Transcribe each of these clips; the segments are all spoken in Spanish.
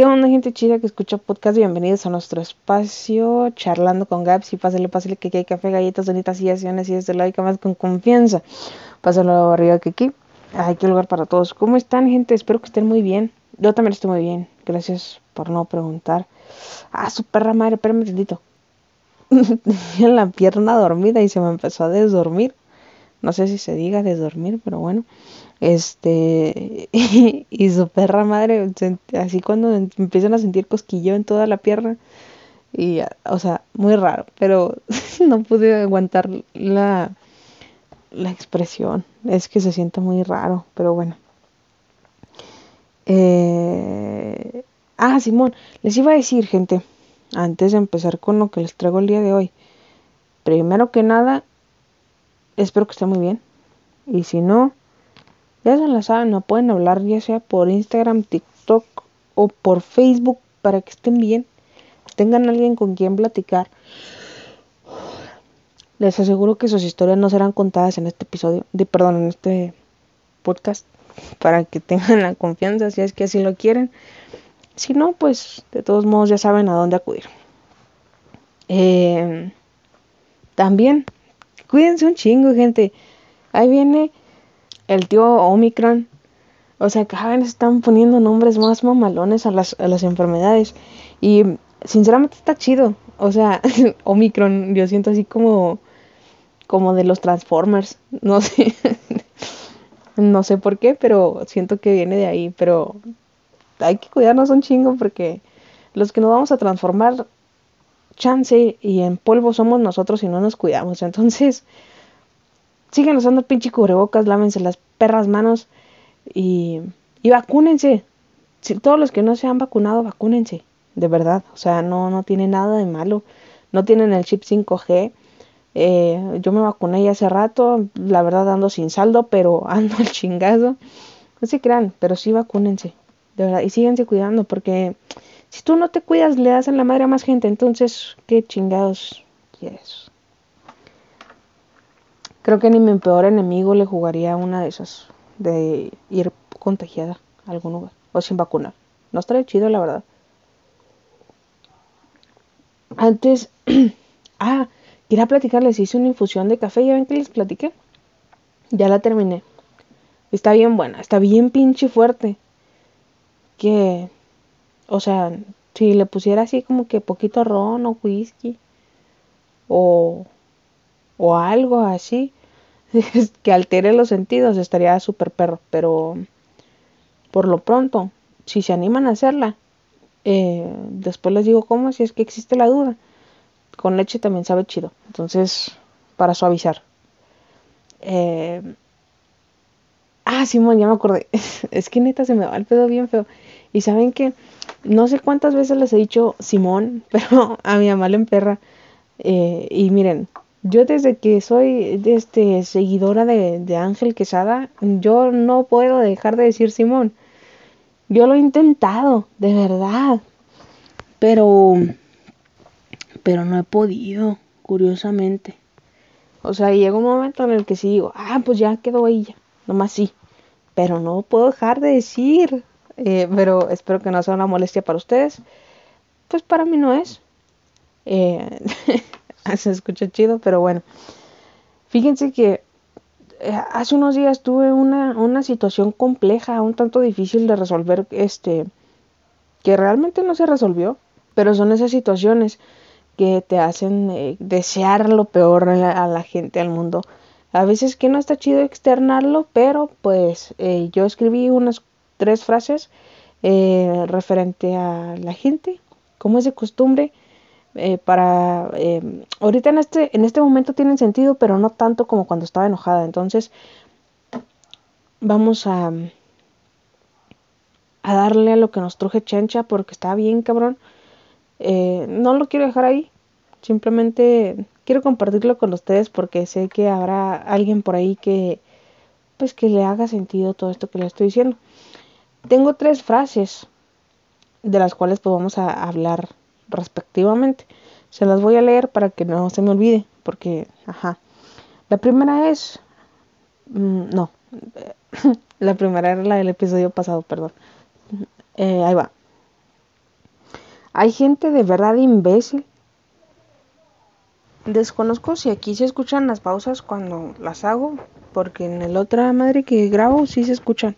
¿Qué onda, gente chida que escucha podcast? Bienvenidos a nuestro espacio charlando con Gaps y pásale, pásale que aquí hay café, galletas, donitas y acciones y desde like más con confianza. Pásalo arriba que aquí hay que lugar para todos. ¿Cómo están, gente? Espero que estén muy bien. Yo también estoy muy bien. Gracias por no preguntar. Ah, su perra madre, espérame tantito. Tenía la pierna dormida y se me empezó a desdormir. No sé si se diga desdormir, pero bueno. Este, y, su perra madre, así cuando empiezan a sentir cosquillo en toda la pierna, y, o sea, muy raro, pero no pude aguantar la, la expresión, es que se siente muy raro, pero bueno. Eh, ah, Simón, les iba a decir, gente, antes de empezar con lo que les traigo el día de hoy, primero que nada, espero que estén muy bien, y si no, ya se la saben, no pueden hablar ya sea por Instagram, TikTok o por Facebook para que estén bien. Tengan alguien con quien platicar. Les aseguro que sus historias no serán contadas en este episodio, de perdón, en este podcast, para que tengan la confianza si es que así lo quieren. Si no, pues de todos modos ya saben a dónde acudir. Eh, también, cuídense un chingo, gente. Ahí viene el tío Omicron. O sea, cada vez están poniendo nombres más mamalones a las, a las enfermedades. Y sinceramente está chido. O sea, Omicron, yo siento así como, como de los Transformers. No sé. no sé por qué, pero siento que viene de ahí. Pero hay que cuidarnos un chingo porque los que nos vamos a transformar, chance y en polvo somos nosotros y no nos cuidamos. Entonces, sigan usando el pinche cubrebocas, lávense las perras manos y, y vacúnense. Si, todos los que no se han vacunado, vacúnense. De verdad. O sea, no, no tiene nada de malo. No tienen el chip 5G. Eh, yo me vacuné ya hace rato. La verdad ando sin saldo, pero ando al chingado. No se crean, pero sí vacúnense. De verdad. Y síganse cuidando porque si tú no te cuidas, le das en la madre a más gente. Entonces, ¿qué chingados quieres? Creo que ni mi peor enemigo le jugaría una de esas, de ir contagiada a algún lugar, o sin vacunar. No estaría chido, la verdad. Antes, ah, quería platicarles, hice una infusión de café, ya ven que les platiqué. Ya la terminé. Está bien buena, está bien pinche fuerte. Que, o sea, si le pusiera así como que poquito ron o whisky, o o algo así que altere los sentidos, estaría súper perro. Pero por lo pronto, si se animan a hacerla, eh, después les digo cómo, si es que existe la duda. Con leche también sabe chido. Entonces, para suavizar. Eh, ah, Simón, ya me acordé. es que neta se me va el pedo bien feo. Y saben que no sé cuántas veces les he dicho Simón, pero a mi mamá le emperra. Eh, y miren, yo desde que soy este, seguidora de, Ángel Quesada, yo no puedo dejar de decir Simón. Yo lo he intentado, de verdad. Pero, pero no he podido, curiosamente. O sea, llega un momento en el que sí digo, ah, pues ya quedó ella, nomás sí. Pero no puedo dejar de decir. Eh, pero espero que no sea una molestia para ustedes. Pues para mí no es. Eh, se escucha chido, pero bueno. Fíjense que eh, hace unos días tuve una, una situación compleja, un tanto difícil de resolver, este, que realmente no se resolvió, pero son esas situaciones que te hacen eh, desear lo peor a la, gente, al mundo. A veces que no está chido externarlo, pero pues eh, yo escribí unas tres frases referente a la gente, como es de costumbre, eh, para eh, ahorita en este en este momento tienen sentido pero no tanto como cuando estaba enojada. Entonces vamos a a darle a lo que nos truje chencha porque está bien cabrón. Eh, no lo quiero dejar ahí. Simplemente quiero compartirlo con ustedes porque sé que habrá alguien por ahí que pues que le haga sentido todo esto que le estoy diciendo. Tengo tres frases de las cuales pues vamos a hablar respectivamente. Se las voy a leer para que no se me olvide, porque, ajá. La primera es, mm, no, la primera era la del episodio pasado, perdón. Eh, ahí va. Hay gente de verdad imbécil. Desconozco si aquí se escuchan las pausas cuando las hago, porque en el otra madre que grabo sí se escuchan.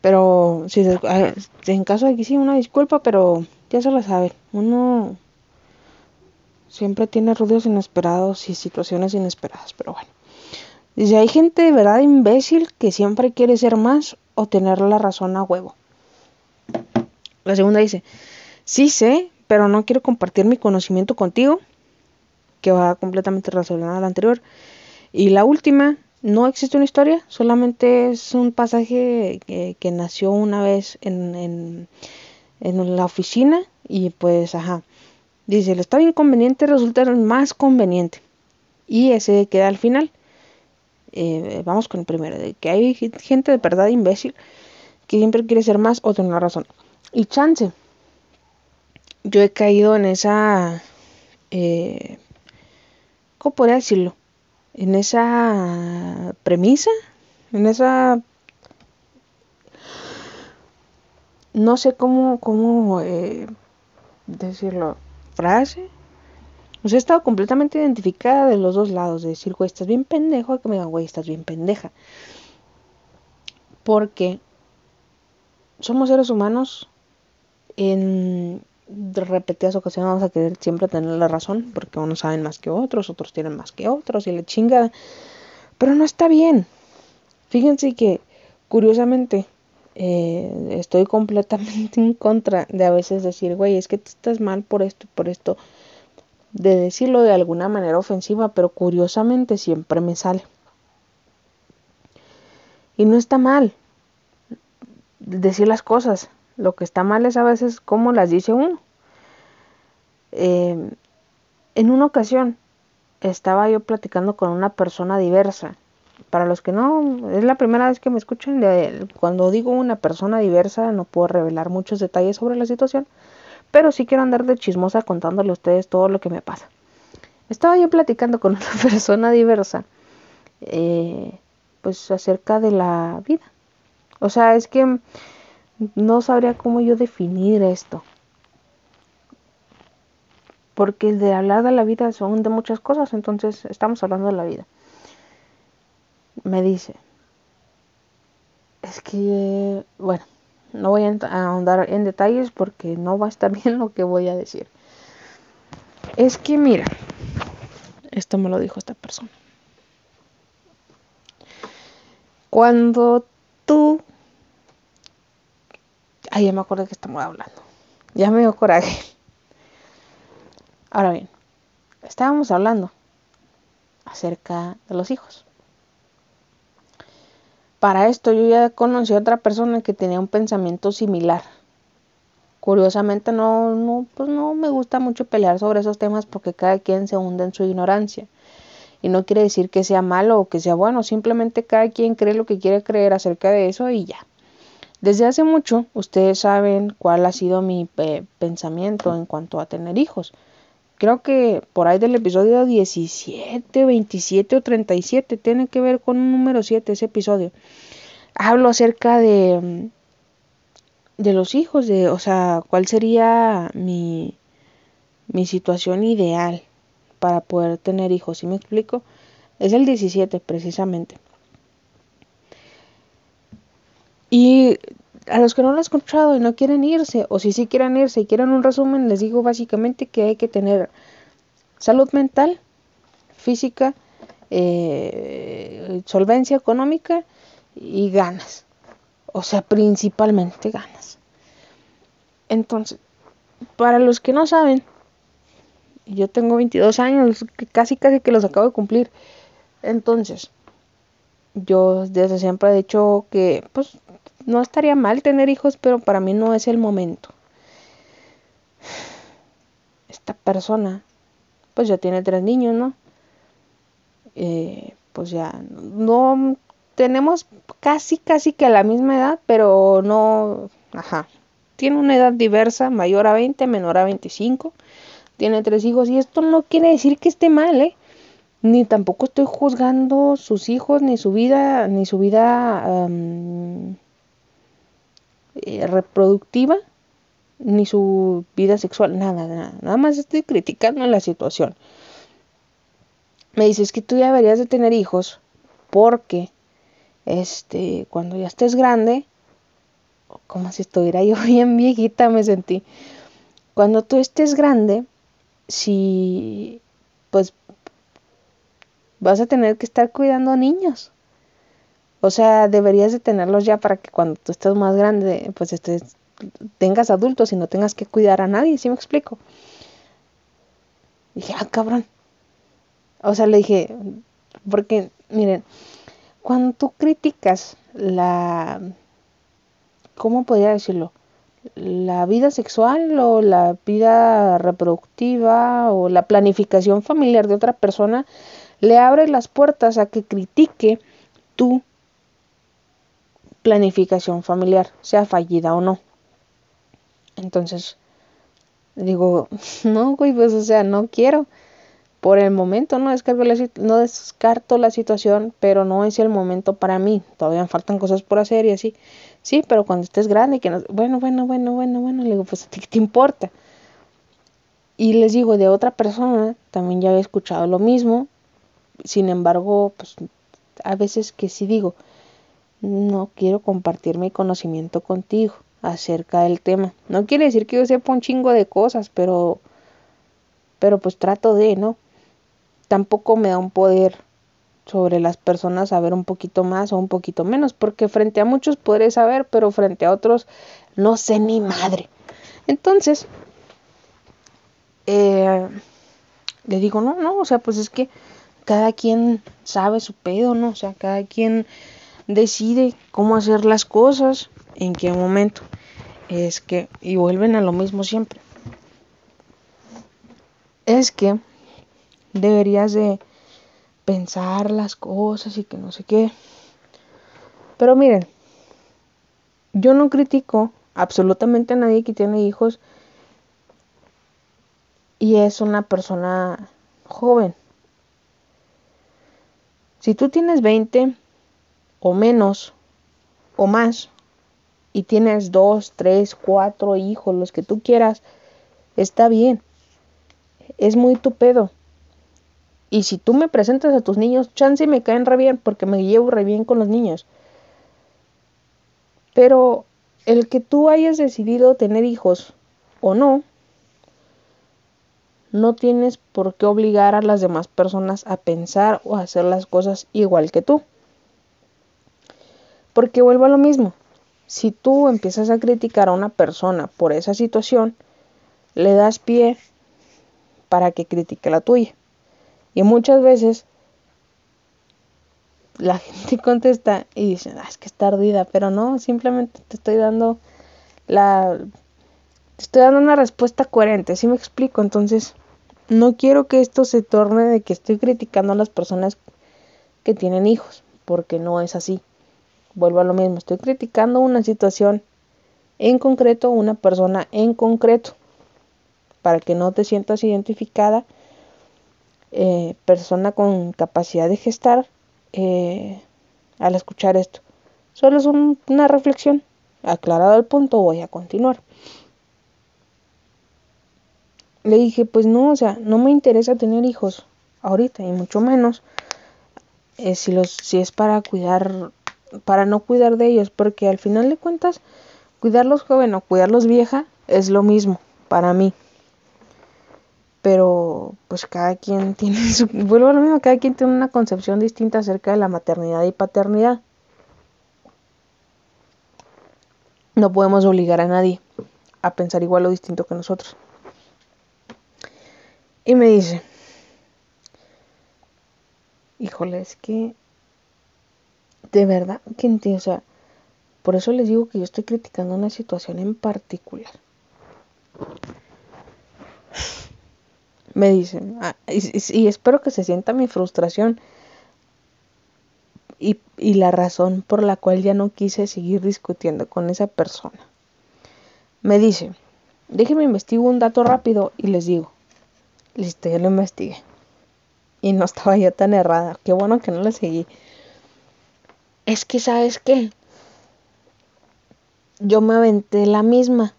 Pero si ah, en caso de que sí, una disculpa, pero ya se la sabe. Uno siempre tiene ruidos inesperados y situaciones inesperadas, pero bueno. Dice, hay gente de verdad imbécil que siempre quiere ser más o tener la razón a huevo. La segunda dice, sí sé, pero no quiero compartir mi conocimiento contigo, que va completamente relacionada a la anterior. Y la última, no existe una historia, solamente es un pasaje que, nació una vez en, en, la oficina y pues, ajá, dice, el estado inconveniente resulta el más conveniente. Y ese queda al final. Eh, vamos con el primero, de que hay gente de verdad imbécil que siempre quiere ser más o tener la razón. Y chance, yo he caído en esa, eh, ¿cómo podría decirlo? En esa premisa, en esa, no sé cómo, cómo eh, decirlo, frase, pues he estado completamente identificada de los dos lados, de decir, güey, estás bien pendejo, a que me digan, güey, estás bien pendeja. Porque somos seres humanos, en repetidas ocasiones vamos a querer siempre tener la razón, porque unos saben más que otros, otros tienen más que otros, y la chingada. Pero no está bien. Fíjense que, curiosamente, eh, estoy completamente en contra de a veces decir, güey, es que tú estás mal por esto y por esto de decirlo de alguna manera ofensiva, pero curiosamente siempre me sale. Y no está mal decir las cosas. Lo que está mal es a veces cómo las dice uno. Eh, en una ocasión estaba yo platicando con una persona diversa. Para los que no, es la primera vez que me escuchan, cuando digo una persona diversa no puedo revelar muchos detalles sobre la situación, pero sí quiero andar de chismosa contándole a ustedes todo lo que me pasa. Estaba yo platicando con una persona diversa, eh, pues acerca de la vida. O sea, es que no sabría cómo yo definir esto. Porque de hablar de la vida son de muchas cosas, entonces estamos hablando de la vida. Me dice, es que, bueno, no voy a ahondar en detalles porque no va a estar bien lo que voy a decir. Es que mira, esto me lo dijo esta persona. Cuando tú... Ay, ya me acuerdo que estamos hablando. Ya me dio coraje. Ahora bien, estábamos hablando acerca de los hijos. Para esto yo ya conocí a otra persona que tenía un pensamiento similar. Curiosamente no, no, pues no me gusta mucho pelear sobre esos temas porque cada quien se hunde en su ignorancia. Y no quiere decir que sea malo o que sea bueno, simplemente cada quien cree lo que quiere creer acerca de eso y ya. Desde hace mucho ustedes saben cuál ha sido mi eh, pensamiento en cuanto a tener hijos creo que por ahí del episodio 17, 27 o 37, tiene que ver con un número 7 ese episodio. Hablo acerca de de los hijos, de, o sea, cuál sería mi mi situación ideal para poder tener hijos, ¿sí me explico? Es el 17 precisamente. Y a los que no lo han escuchado y no quieren irse, o si sí quieren irse y quieren un resumen, les digo básicamente que hay que tener salud mental, física, eh, solvencia económica y ganas. O sea, principalmente ganas. Entonces, para los que no saben, yo tengo 22 años, casi casi que los acabo de cumplir. Entonces, yo desde siempre he dicho que pues no estaría mal tener hijos, pero para mí no es el momento. Esta persona, pues ya tiene tres niños, ¿no? Eh, pues ya no tenemos casi, casi que a la misma edad, pero no, ajá. Tiene una edad diversa, mayor a 20, menor a 25. Tiene tres hijos y esto no quiere decir que esté mal, ¿eh? Ni tampoco estoy juzgando sus hijos, ni su vida, ni su vida eh, reproductiva, ni su vida sexual, nada, nada. Nada más estoy criticando la situación. Me dice, es que tú ya deberías de tener hijos porque, este, cuando ya estés grande, como si estuviera yo bien viejita me sentí. Cuando tú estés grande, si, pues, vas a tener que estar cuidando niños. O sea, deberías de tenerlos ya para que cuando tú estés más grande, pues estés tengas adultos y no tengas que cuidar a nadie, ¿sí me explico? dije, ah, cabrón. O sea, le dije, porque, miren, cuando tú criticas la, ¿cómo podría decirlo? La vida sexual o la vida reproductiva o la planificación familiar de otra persona, le abres las puertas a que critique tu planificación familiar, sea fallida o no. Entonces, digo, no, güey, pues, o sea, no quiero. Por el momento no descarto, la, no descarto la situación, pero no es el momento para mí. Todavía faltan cosas por hacer y así. Sí, pero cuando estés grande que no... Bueno, bueno, bueno, bueno, bueno, le digo, pues a ti qué te importa. Y les digo, de otra persona también ya he escuchado lo mismo. Sin embargo, pues a veces que sí digo, no quiero compartir mi conocimiento contigo acerca del tema. No quiere decir que yo sepa un chingo de cosas, pero pero pues trato de, ¿no? Tampoco me da un poder sobre las personas saber un poquito más o un poquito menos, porque frente a muchos podré saber, pero frente a otros no sé ni madre. Entonces, eh, le digo, no, no, o sea, pues es que cada quien sabe su pedo, ¿no? O sea, cada quien decide cómo hacer las cosas, en qué momento es que, y vuelven a lo mismo siempre, es que deberías de pensar las cosas y que no sé qué. Pero miren, yo no critico absolutamente a nadie que tiene hijos y es una persona joven. Si tú tienes 20 o menos o más, y tienes dos, tres, cuatro hijos, los que tú quieras, está bien. Es muy tu pedo. Y si tú me presentas a tus niños, chance me caen re bien porque me llevo re bien con los niños. Pero el que tú hayas decidido tener hijos o no, no tienes por qué obligar a las demás personas a pensar o a hacer las cosas igual que tú. Porque vuelvo a lo mismo si tú empiezas a criticar a una persona por esa situación, le das pie para que critique la tuya. Y muchas veces la gente contesta y dice, ah, es que está ardida, pero no, simplemente te estoy dando la... Te estoy dando una respuesta coherente, ¿sí me explico? Entonces, no quiero que esto se torne de que estoy criticando a las personas que tienen hijos, porque no es así vuelvo a lo mismo, estoy criticando una situación en concreto, una persona en concreto, para que no te sientas identificada, eh, persona con capacidad de gestar, eh, al escuchar esto. Solo es una reflexión. Aclarado el punto, voy a continuar. Le dije, pues no, o sea, no me interesa tener hijos ahorita, y mucho menos eh, si, los, si es para cuidar para no cuidar de ellos, porque al final de cuentas, cuidarlos joven o cuidarlos vieja es lo mismo para mí. Pero pues cada quien tiene su, vuelvo a lo mismo, cada quien tiene una concepción distinta acerca de la maternidad y paternidad. No podemos obligar a nadie a pensar igual o distinto que nosotros. Y me dice, híjole, es que de verdad que entiendo, o sea, por eso les digo que yo estoy criticando una situación en particular. Me dicen, ah, y, espero que se sienta mi frustración y, y la razón por la cual ya no quise seguir discutiendo con esa persona. Me dice, déjenme investigar un dato rápido y les digo. Listo, ya lo investigué. Y no estaba yo tan errada. Qué bueno que no le seguí. Es que, ¿sabes qué? Yo me aventé la misma.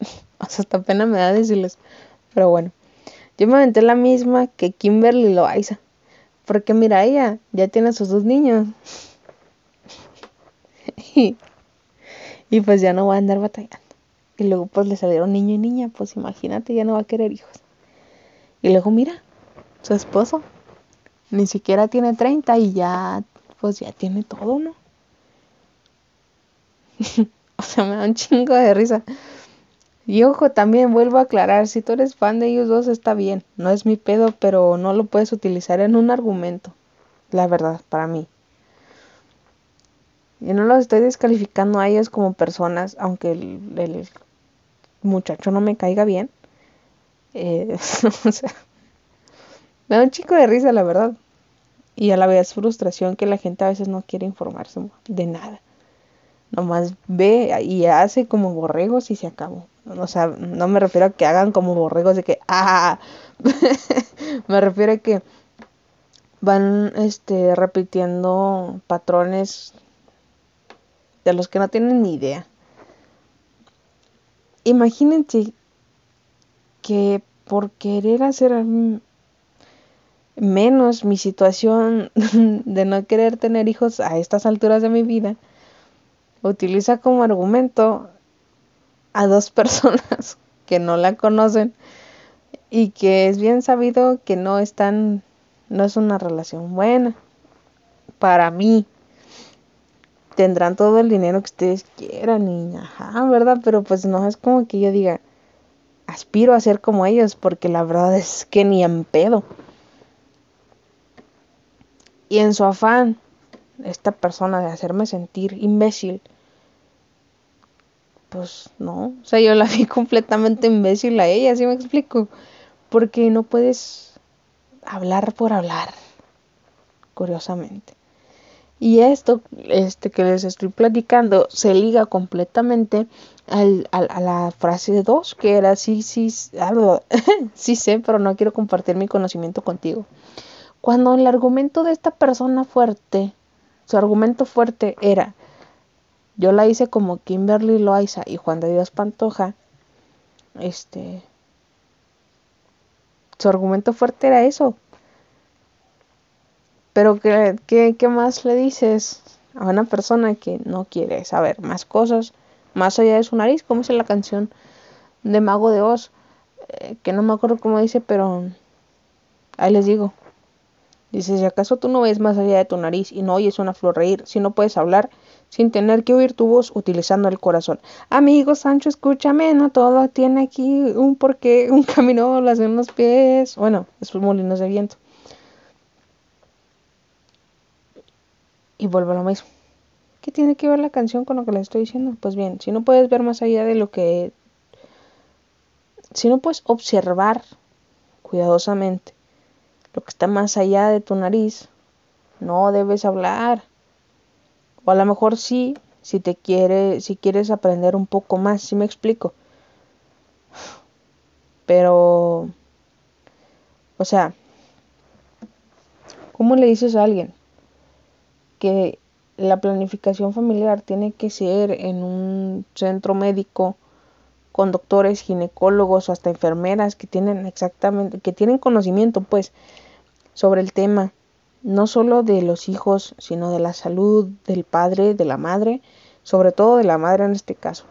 hasta pena me da decirles. Pero bueno, yo me aventé la misma que Kimberly Loaiza. Porque mira, ella ya tiene sus dos niños. y, y pues ya no va a andar batallando. Y luego pues le salieron niño y niña, pues imagínate, ya no va a querer hijos. Y luego mira, su esposo ni siquiera tiene 30 y ya pues ya tiene todo, ¿no? o sea, me da un chingo de risa. Y ojo, también vuelvo a aclarar, si tú eres fan de ellos dos está bien, no es mi pedo, pero no lo puedes utilizar en un argumento, la verdad, para mí. Y no los estoy descalificando a ellos como personas, aunque el, muchacho no me caiga bien. Eh, o sea, me da un chico de risa, la verdad. Y a la vez frustración que la gente a veces no quiere informarse de nada. Nomás ve y hace como borregos y se acabó. O sea, no me refiero a que hagan como borregos de que, ah, me refiero a que van este, repitiendo patrones de los que no tienen ni idea. Imagínense que por querer hacer menos mi situación de no querer tener hijos a estas alturas de mi vida, utiliza como argumento a dos personas que no la conocen y que es bien sabido que no están, no es una relación buena para mí. Tendrán todo el dinero que ustedes quieran ajá, ¿verdad? Pero pues no es como que yo diga, aspiro a ser como ellos, porque la verdad es que ni en pedo. Y en su afán, esta persona de hacerme sentir imbécil, pues no, o sea, yo la vi completamente imbécil a ella, ¿sí me explico? Porque no puedes hablar por hablar, curiosamente. Y esto, este que les estoy platicando, se liga completamente al, a la frase 2, que era sí, sí, algo, sí sé, pero no quiero compartir mi conocimiento contigo. Cuando el argumento de esta persona fuerte, su argumento fuerte era, yo la hice como Kimberly Loaiza y Juan de Dios Pantoja. Este. Su argumento fuerte era eso. Pero ¿qué, qué, más le dices a una persona que no quiere saber más cosas, más allá de su nariz, como dice la canción de Mago de Oz, eh, que no me acuerdo cómo dice, pero ahí les digo. Dice, si acaso tú no ves más allá de tu nariz y no oyes una flor reír, si no puedes hablar, sin tener que oír tu voz utilizando el corazón. Amigo Sancho, escúchame, no todo tiene aquí un porqué, un camino, las en los pies, bueno, esos molinos de viento. Y vuelvo a lo mismo. ¿Qué tiene que ver la canción con lo que le estoy diciendo? Pues bien, si no puedes ver más allá de lo que... Si no puedes observar cuidadosamente lo que está más allá de tu nariz, no debes hablar. O a lo mejor sí, si te quiere, si quieres aprender un poco más, si me explico. Pero, o sea, ¿cómo le dices a alguien que la planificación familiar tiene que ser en un centro médico con doctores, ginecólogos o hasta enfermeras que tienen exactamente, que tienen conocimiento pues sobre el tema? no solo de los hijos, sino de la salud del padre, de la madre, sobre todo de la madre en este caso.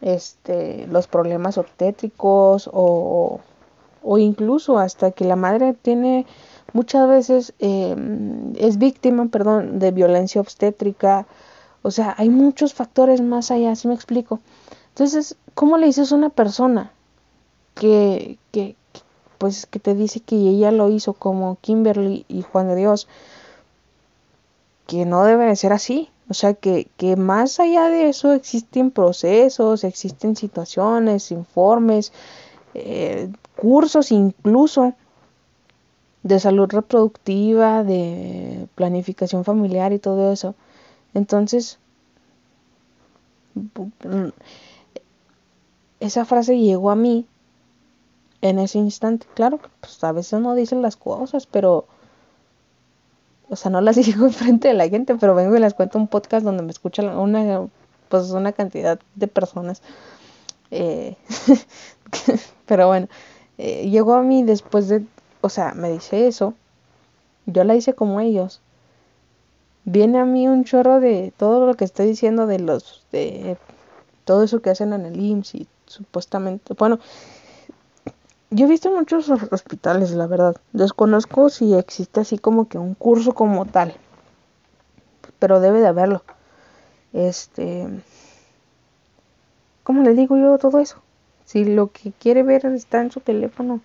Este, los problemas obstétricos o, o incluso hasta que la madre tiene muchas veces em, es víctima, perdón, de violencia obstétrica. O sea, hay muchos factores más allá, si me explico? Entonces, ¿cómo le dices a una persona que, que, pues que te dice que ella lo hizo como Kimberly y Juan de Dios, que no debe de ser así. O sea, que, que más allá de eso existen procesos, existen situaciones, informes, eh, cursos incluso de salud reproductiva, de planificación familiar y todo eso. Entonces, esa frase llegó a mí en ese instante. Claro que pues, a veces no dicen las cosas, pero... O sea, no las digo enfrente de la gente, pero vengo y les cuento un podcast donde me escucha una, pues, una cantidad de personas. Eh, pero bueno, eh, llegó a mí después de, o sea, me dice eso. Yo la hice como ellos. Viene a mí un chorro de todo lo que estoy diciendo de los, de todo eso que hacen en el IMSS y supuestamente, bueno, yo he visto muchos hospitales, la verdad. Desconozco si existe así como que un curso como tal. Pero debe de haberlo. Este. ¿Cómo le digo yo todo eso? Si lo que quiere ver está en su teléfono.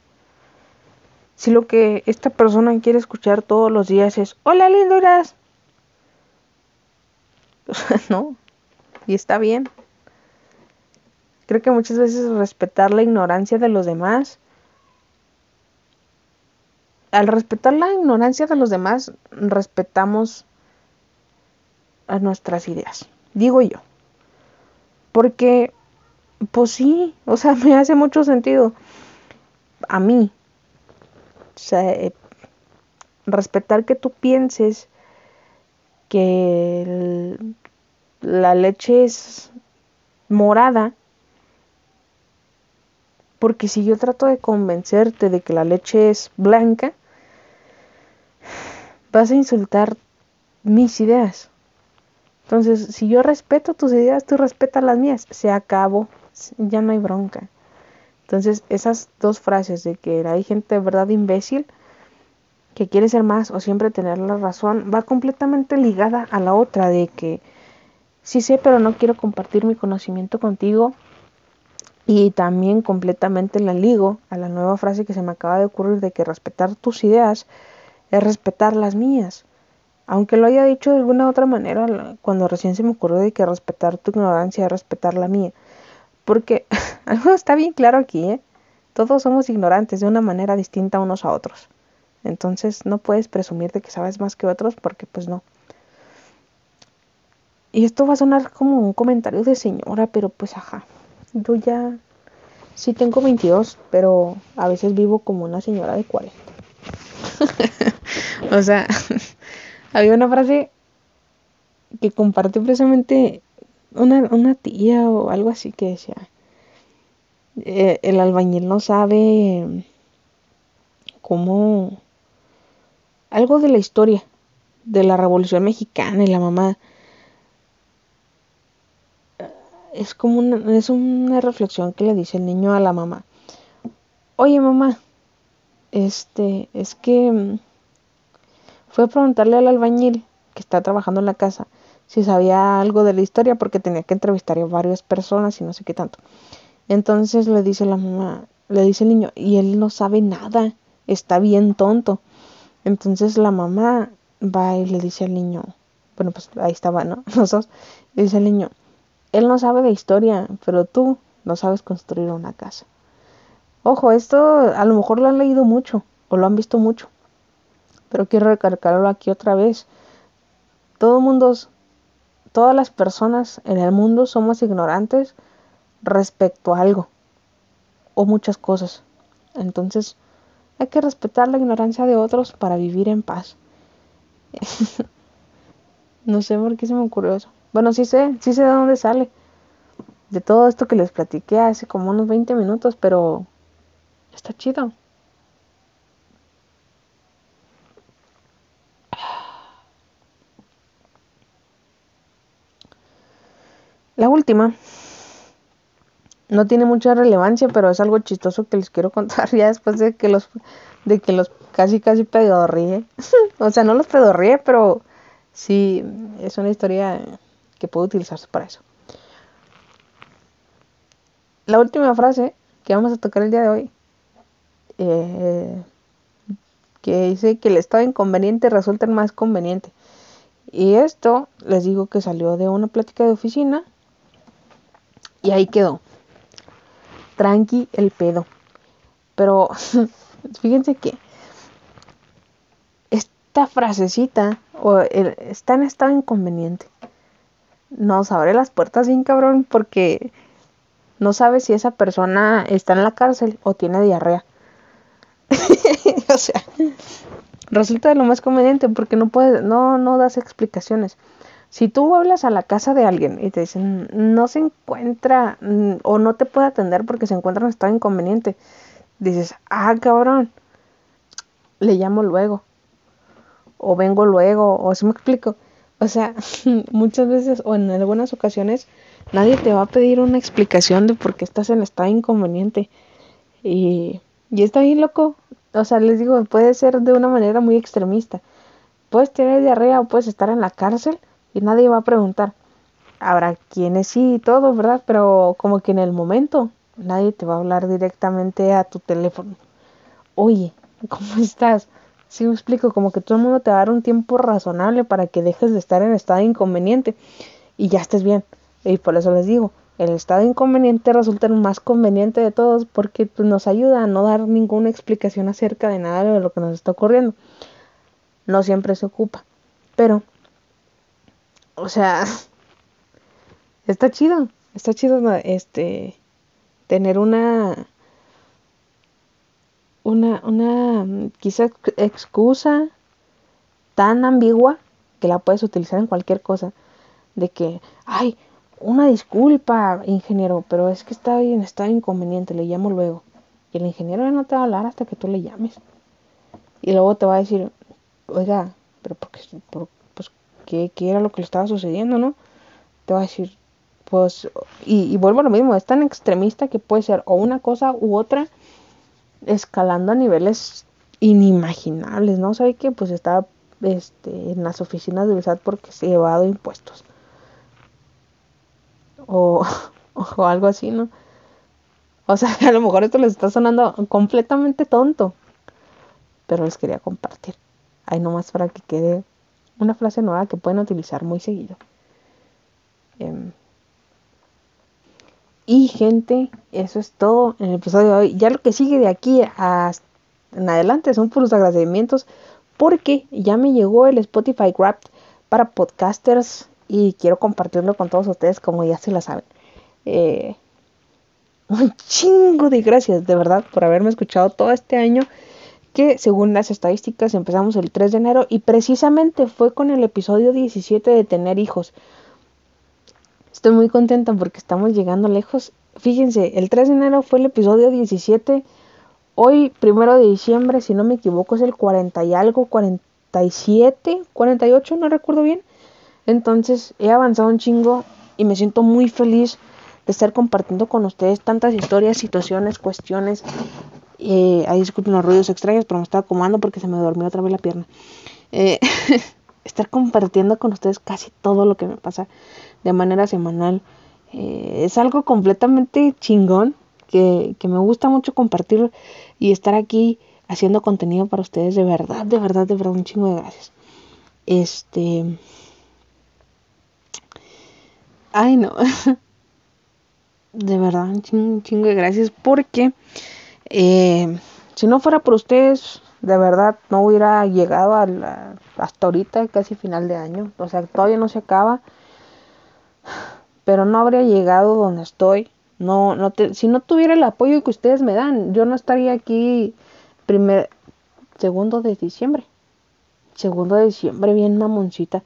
Si lo que esta persona quiere escuchar todos los días es: Hola, linduras. no. Y está bien. Creo que muchas veces respetar la ignorancia de los demás al respetar la ignorancia de los demás, respetamos a nuestras ideas, digo yo. Porque, pues sí, o sea, me hace mucho sentido a mí. O sea, eh, respetar que tú pienses que la leche es morada, porque si yo trato de convencerte de que la leche es blanca, vas a insultar mis ideas. Entonces, si yo respeto tus ideas, tú respetas las mías. Se acabó, ya no hay bronca. Entonces, esas dos frases de que hay gente de verdad imbécil que quiere ser más o siempre tener la razón, va completamente ligada a la otra de que sí sé, pero no quiero compartir mi conocimiento contigo. Y también completamente la ligo a la nueva frase que se me acaba de ocurrir de que respetar tus ideas es respetar las mías. Aunque lo haya dicho de alguna otra manera, cuando recién se me ocurrió de que respetar tu ignorancia es respetar la mía. Porque algo está bien claro aquí, ¿eh? Todos somos ignorantes de una manera distinta unos a otros. Entonces no puedes presumir de que sabes más que otros porque pues no. Y esto va a sonar como un comentario de señora, pero pues ajá. Yo ya sí tengo 22, pero a veces vivo como una señora de 40. o sea, había una frase que compartió precisamente una, tía o algo así que decía, eh, el albañil no sabe cómo... algo de la historia de la Revolución Mexicana y la mamá es como una, es una reflexión que le dice el niño a la mamá. Oye mamá, este, es que mm, fue a preguntarle al albañil que está trabajando en la casa si sabía algo de la historia porque tenía que entrevistar a varias personas y no sé qué tanto. Entonces le dice la mamá, le dice el niño, y él no sabe nada, está bien tonto. Entonces la mamá va y le dice al niño, bueno, pues ahí estaba, ¿no? Nosotros, le dice al niño, él no sabe de historia, pero tú no sabes construir una casa. Ojo, esto a lo mejor lo han leído mucho o lo han visto mucho, pero quiero recalcarlo aquí otra vez. Todo mundo, todas las personas en el mundo somos ignorantes respecto a algo o muchas cosas. Entonces, hay que respetar la ignorancia de otros para vivir en paz. no sé por qué se me ocurrió eso. Bueno, sí sé, sí sé de dónde sale. De todo esto que les platiqué hace como unos 20 minutos, pero Está chido. La última no tiene mucha relevancia, pero es algo chistoso que les quiero contar ya después de que los de que los casi casi pedorríe. o sea, no los pedorríe, pero sí es una historia que puedo utilizarse para eso. La última frase que vamos a tocar el día de hoy eh, que dice que el estado inconveniente resulta más conveniente. Y esto les digo que salió de una plática de oficina y ahí quedó. Tranqui el pedo. Pero fíjense que esta frasecita o está en estado inconveniente. Nos abre las puertas bien cabrón porque no sabe si esa persona está en la cárcel o tiene diarrea. o sea, resulta de lo más conveniente porque no puedes, no, no das explicaciones. Si tú hablas a la casa de alguien y te dicen no se encuentra mm, o no te puede atender porque se encuentra en estado inconveniente, dices, ah, cabrón, le llamo luego, o vengo luego, o si me explico. O sea, muchas veces o en algunas ocasiones nadie te va a pedir una explicación de por qué estás en estado inconveniente. Y, y está bien loco. O sea, les digo, puede ser de una manera muy extremista. Puedes tener diarrea o puedes estar en la cárcel y nadie va a preguntar. Habrá quienes sí y todo, ¿verdad? Pero como que en el momento nadie te va a hablar directamente a tu teléfono. Oye, ¿cómo estás? Si me explico, como que todo el mundo te va a dar un tiempo razonable para que dejes de estar en estado inconveniente y ya estés bien. Y por eso les digo, el estado inconveniente resulta el más conveniente de todos porque pues, nos ayuda a no dar ninguna explicación acerca de nada de lo que nos está ocurriendo. No siempre se ocupa, pero o sea, está chido, está chido este tener una una una quizá excusa tan ambigua que la puedes utilizar en cualquier cosa de que ay una disculpa ingeniero pero es que está bien está inconveniente le llamo luego y el ingeniero no te va a hablar hasta que tú le llames y luego te va a decir oiga pero porque por, qué, era lo que le estaba sucediendo, ¿no? Te va a decir, pues, y, vuelvo a lo mismo, es tan extremista que puede ser o una cosa u otra, escalando a niveles inimaginables, ¿no? ¿Sabe que Pues estaba este, en las oficinas del SAT porque se ha llevado impuestos. O, o algo así, ¿no? O sea, a lo mejor esto les está sonando completamente tonto. Pero les quería compartir. Ahí nomás para que quede una frase nueva que pueden utilizar muy seguido. Em, y gente, eso es todo en el episodio de hoy. Ya lo que sigue de aquí hasta en adelante son puros agradecimientos porque ya me llegó el Spotify Wrapped para podcasters y quiero compartirlo con todos ustedes como ya se la saben. Eh, un chingo de gracias de verdad por haberme escuchado todo este año que según las estadísticas empezamos el 3 de enero y precisamente fue con el episodio 17 de tener hijos. Estoy muy contenta porque estamos llegando lejos. Fíjense, el 3 de enero fue el episodio 17. Hoy, primero de diciembre, si no me equivoco, es el 40 y algo, 47, 48, no recuerdo bien. Entonces he avanzado un chingo y me siento muy feliz de estar compartiendo con ustedes tantas historias, situaciones, cuestiones, eh, ahí disculpen los ruidos extraños, pero me estaba acomodando porque se me durmió otra vez la pierna. Eh, estar compartiendo con ustedes casi todo lo que me pasa de manera semanal. Eh, es algo completamente chingón que, que me gusta mucho compartir y estar aquí haciendo contenido para ustedes. De verdad, de verdad, de verdad, un chingo de gracias. Este. Ay, no. de verdad, un chingo, un chingo de gracias porque eh, si no fuera por ustedes, de verdad no hubiera llegado a hasta ahorita, casi final de año. O sea, todavía no se acaba. Pero no habría llegado donde estoy. No, no si no tuviera el apoyo que ustedes me dan, yo no estaría aquí primer, segundo de diciembre. Segundo de diciembre, bien mamoncita.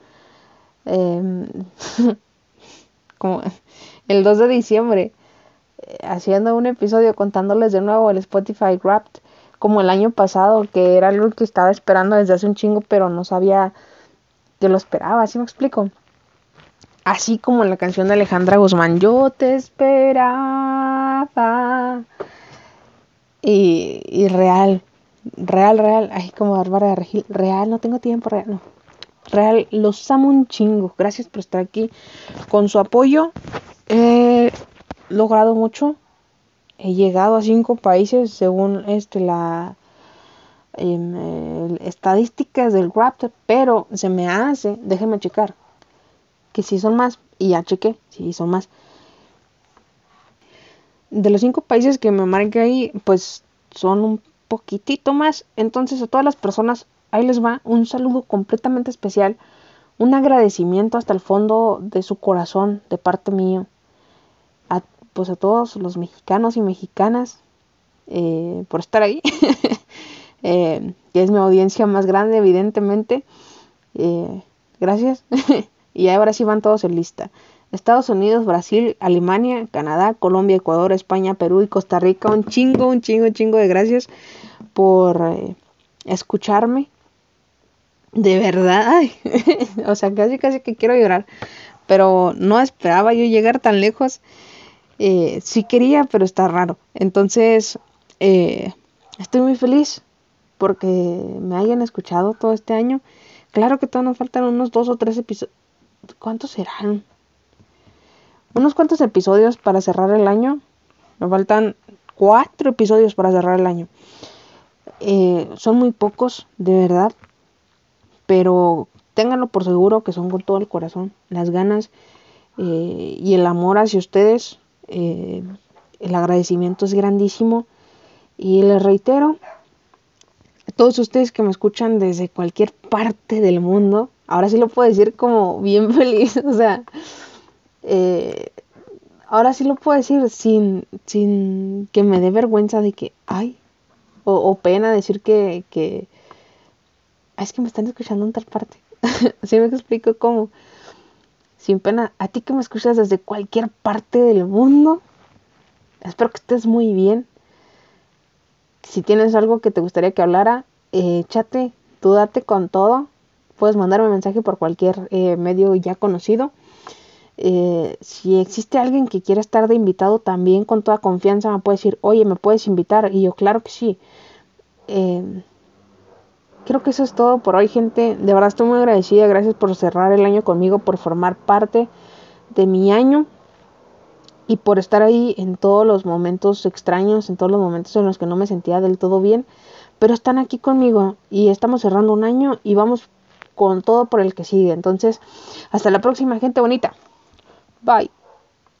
Eh, como el 2 de diciembre haciendo un episodio contándoles de nuevo el Spotify Wrapped como el año pasado, que era algo que estaba esperando desde hace un chingo, pero no sabía que lo esperaba, ¿sí me explico? Así como la canción de Alejandra Guzmán, yo te esperaba. Y, y real, real, real, ay, como Bárbara de Regil, real, no tengo tiempo, real, no. Real, los amo un chingo. Gracias por estar aquí. Con su apoyo, eh, logrado mucho. He llegado a cinco países según este la em, estadísticas del Raptor, pero se me hace, déjenme checar, que si son más, y ya chequé, si son más. De los cinco países que me marqué ahí, pues son un poquitito más. Entonces a todas las personas, ahí les va un saludo completamente especial, un agradecimiento hasta el fondo de su corazón de parte mío pues a todos los mexicanos y mexicanas eh, por estar ahí, eh, que es mi audiencia más grande, evidentemente. Eh, gracias. Y ahora sí van todos en lista. Estados Unidos, Brasil, Alemania, Canadá, Colombia, Ecuador, España, Perú y Costa Rica. Un chingo, un chingo, un chingo de gracias por eh, escucharme. De verdad, o sea, casi, casi que quiero llorar. Pero no esperaba yo llegar tan lejos. Eh, sí quería, pero está raro. Entonces, eh, estoy muy feliz porque me hayan escuchado todo este año. Claro que todavía nos faltan unos dos o tres episodios. ¿Cuántos serán? Unos cuantos episodios para cerrar el año. Me faltan cuatro episodios para cerrar el año. Eh, son muy pocos, de verdad. Pero ténganlo por seguro que son con todo el corazón. Las ganas eh, y el amor hacia ustedes. Eh, el agradecimiento es grandísimo. Y les reitero, a todos ustedes que me escuchan desde cualquier parte del mundo, ahora sí lo puedo decir como bien feliz, o sea, eh, ahora sí lo puedo decir sin, sin que me dé vergüenza de que, ay, o, pena decir que, que, es que me están escuchando en tal parte. así me explico cómo. Sin pena, a ti que me escuchas desde cualquier parte del mundo, espero que estés muy bien si tienes algo que te gustaría que hablara, eh, chate, tú date con todo. Puedes mandarme un mensaje por cualquier eh, medio ya conocido. Eh, si existe alguien que quiera estar de invitado, también con toda confianza me puede decir, oye, ¿me puedes invitar? Y yo, claro que sí. Em, creo que eso es todo por hoy, gente. De verdad estoy muy agradecida. Gracias por cerrar el año conmigo, por formar parte de mi año y por estar ahí en todos los momentos extraños, en todos los momentos en los que no me sentía del todo bien, pero están aquí conmigo y estamos cerrando un año y vamos con todo por el que sigue. Entonces, hasta la próxima, gente bonita. Bye.